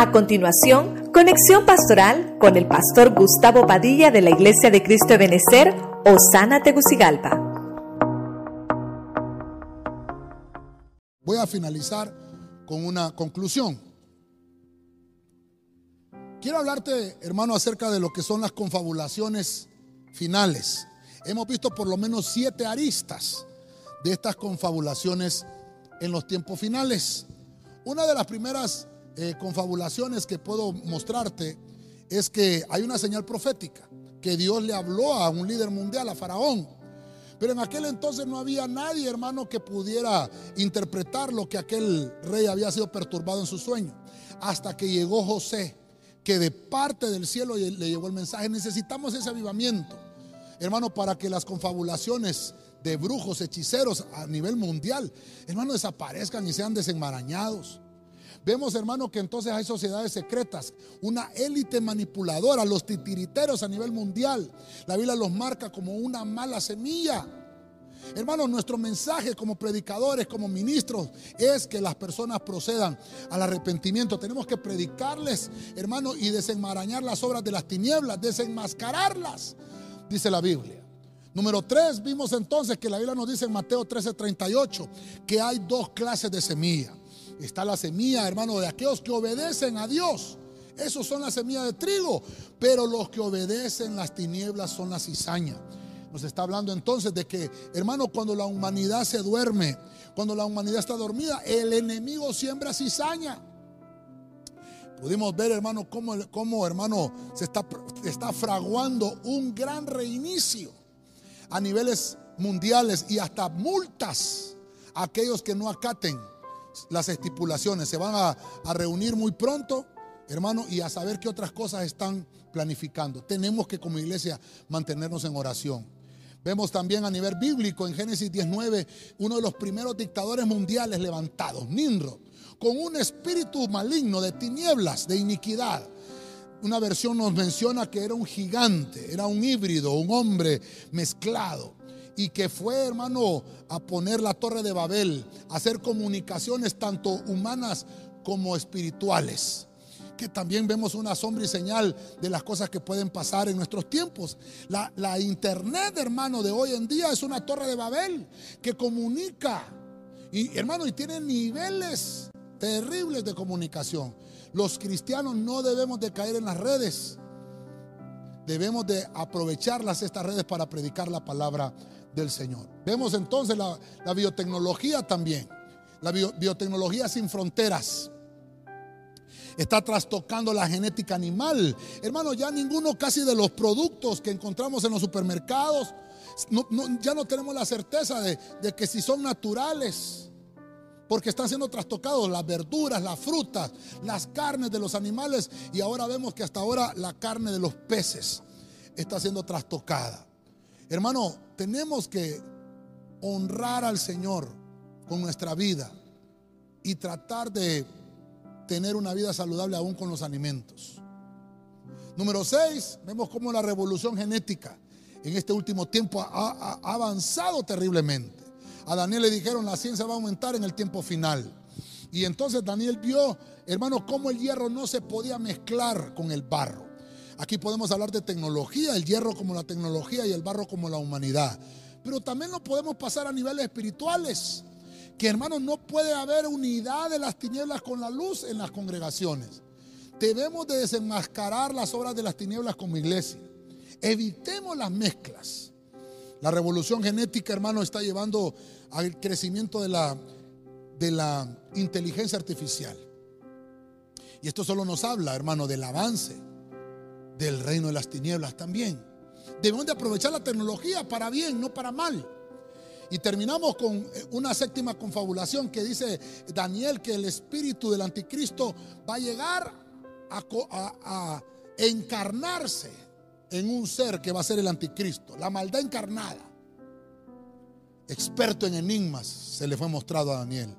A continuación, conexión pastoral con el pastor Gustavo Padilla de la Iglesia de Cristo de Benecer, Osana Tegucigalpa. Voy a finalizar con una conclusión. Quiero hablarte, hermano, acerca de lo que son las confabulaciones finales. Hemos visto por lo menos siete aristas de estas confabulaciones en los tiempos finales. Una de las primeras eh, confabulaciones que puedo mostrarte es que hay una señal profética, que Dios le habló a un líder mundial, a Faraón. Pero en aquel entonces no había nadie, hermano, que pudiera interpretar lo que aquel rey había sido perturbado en su sueño. Hasta que llegó José, que de parte del cielo le llegó el mensaje. Necesitamos ese avivamiento, hermano, para que las confabulaciones de brujos, hechiceros a nivel mundial, hermano, desaparezcan y sean desenmarañados. Vemos, hermano, que entonces hay sociedades secretas, una élite manipuladora, los titiriteros a nivel mundial. La Biblia los marca como una mala semilla. Hermano, nuestro mensaje como predicadores, como ministros, es que las personas procedan al arrepentimiento. Tenemos que predicarles, hermano, y desenmarañar las obras de las tinieblas, desenmascararlas, dice la Biblia. Número tres, vimos entonces que la Biblia nos dice en Mateo 13:38 que hay dos clases de semilla. Está la semilla, hermano, de aquellos que obedecen a Dios. Esos son las semillas de trigo. Pero los que obedecen las tinieblas son la cizaña. Nos está hablando entonces de que, hermano, cuando la humanidad se duerme, cuando la humanidad está dormida, el enemigo siembra cizaña. Pudimos ver, hermano, cómo, cómo hermano, se está, está fraguando un gran reinicio a niveles mundiales y hasta multas a aquellos que no acaten las estipulaciones. Se van a, reunir muy pronto, hermano, y a saber qué otras cosas están planificando. Tenemos que como iglesia mantenernos en oración. Vemos también a nivel bíblico en Génesis 19 uno de los primeros dictadores mundiales levantados, Nimrod, con un espíritu maligno de tinieblas, de iniquidad. Una versión nos menciona que era un gigante, era un híbrido, un hombre mezclado y que fue, hermano, a poner la torre de Babel, a hacer comunicaciones tanto humanas como espirituales. Que también vemos una sombra y señal de las cosas que pueden pasar en nuestros tiempos. La, la internet, hermano, de hoy en día es una torre de Babel que comunica. Y hermano, y tiene niveles terribles de comunicación. Los cristianos no debemos de caer en las redes. Debemos de aprovecharlas estas redes para predicar la palabra del Señor. Vemos entonces la, biotecnología también, la biotecnología sin fronteras. Está trastocando la genética animal. Hermano, ya ninguno casi de los productos que encontramos en los supermercados, ya no tenemos la certeza de, de que si son naturales porque están siendo trastocados las verduras, las frutas, las carnes de los animales y ahora vemos que hasta ahora la carne de los peces está siendo trastocada. Hermano, tenemos que honrar al Señor con nuestra vida y tratar de tener una vida saludable aún con los alimentos. Número 6, vemos cómo la revolución genética en este último tiempo ha, avanzado terriblemente. A Daniel le dijeron la ciencia va a aumentar en el tiempo final. Y entonces Daniel vio, hermano, cómo el hierro no se podía mezclar con el barro. Aquí podemos hablar de tecnología, el hierro como la tecnología y el barro como la humanidad. Pero también lo podemos pasar a niveles espirituales. Que hermanos, no puede haber unidad de las tinieblas con la luz en las congregaciones. Debemos de desenmascarar las obras de las tinieblas como iglesia. Evitemos las mezclas. La revolución genética, hermano, está llevando al crecimiento de la, de la inteligencia artificial. Y esto solo nos habla, hermano, del avance del reino de las tinieblas también. Debemos de aprovechar la tecnología para bien, no para mal. Y terminamos con eh, una séptima confabulación que dice Daniel que el espíritu del anticristo va a llegar a, encarnarse en un ser que va a ser el anticristo, la maldad encarnada. Experto en enigmas se le fue mostrado a Daniel.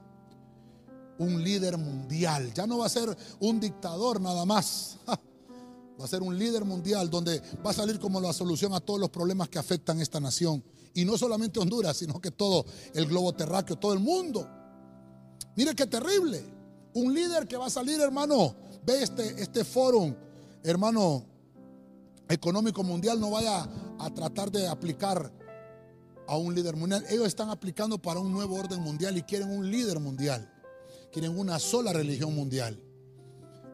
Un líder mundial, ya no va a ser un dictador nada más. Va a ser un líder mundial donde va a salir como la solución a todos los problemas que afectan esta nación. Y no solamente Honduras, sino que todo el globo terráqueo, todo el mundo. Mire qué terrible. Un líder que va a salir, hermano, ve este, este foro, hermano, económico mundial, no vaya a tratar de aplicar a un líder mundial. Ellos están aplicando para un nuevo orden mundial y quieren un líder mundial. Quieren una sola religión mundial.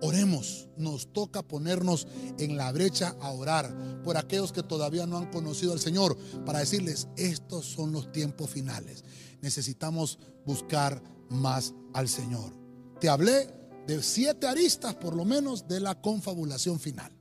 Oremos, nos toca ponernos en la brecha a orar por aquellos que todavía no han conocido al Señor, para decirles, estos son los tiempos finales. Necesitamos buscar más al Señor. Te hablé de siete aristas por lo menos de la confabulación final.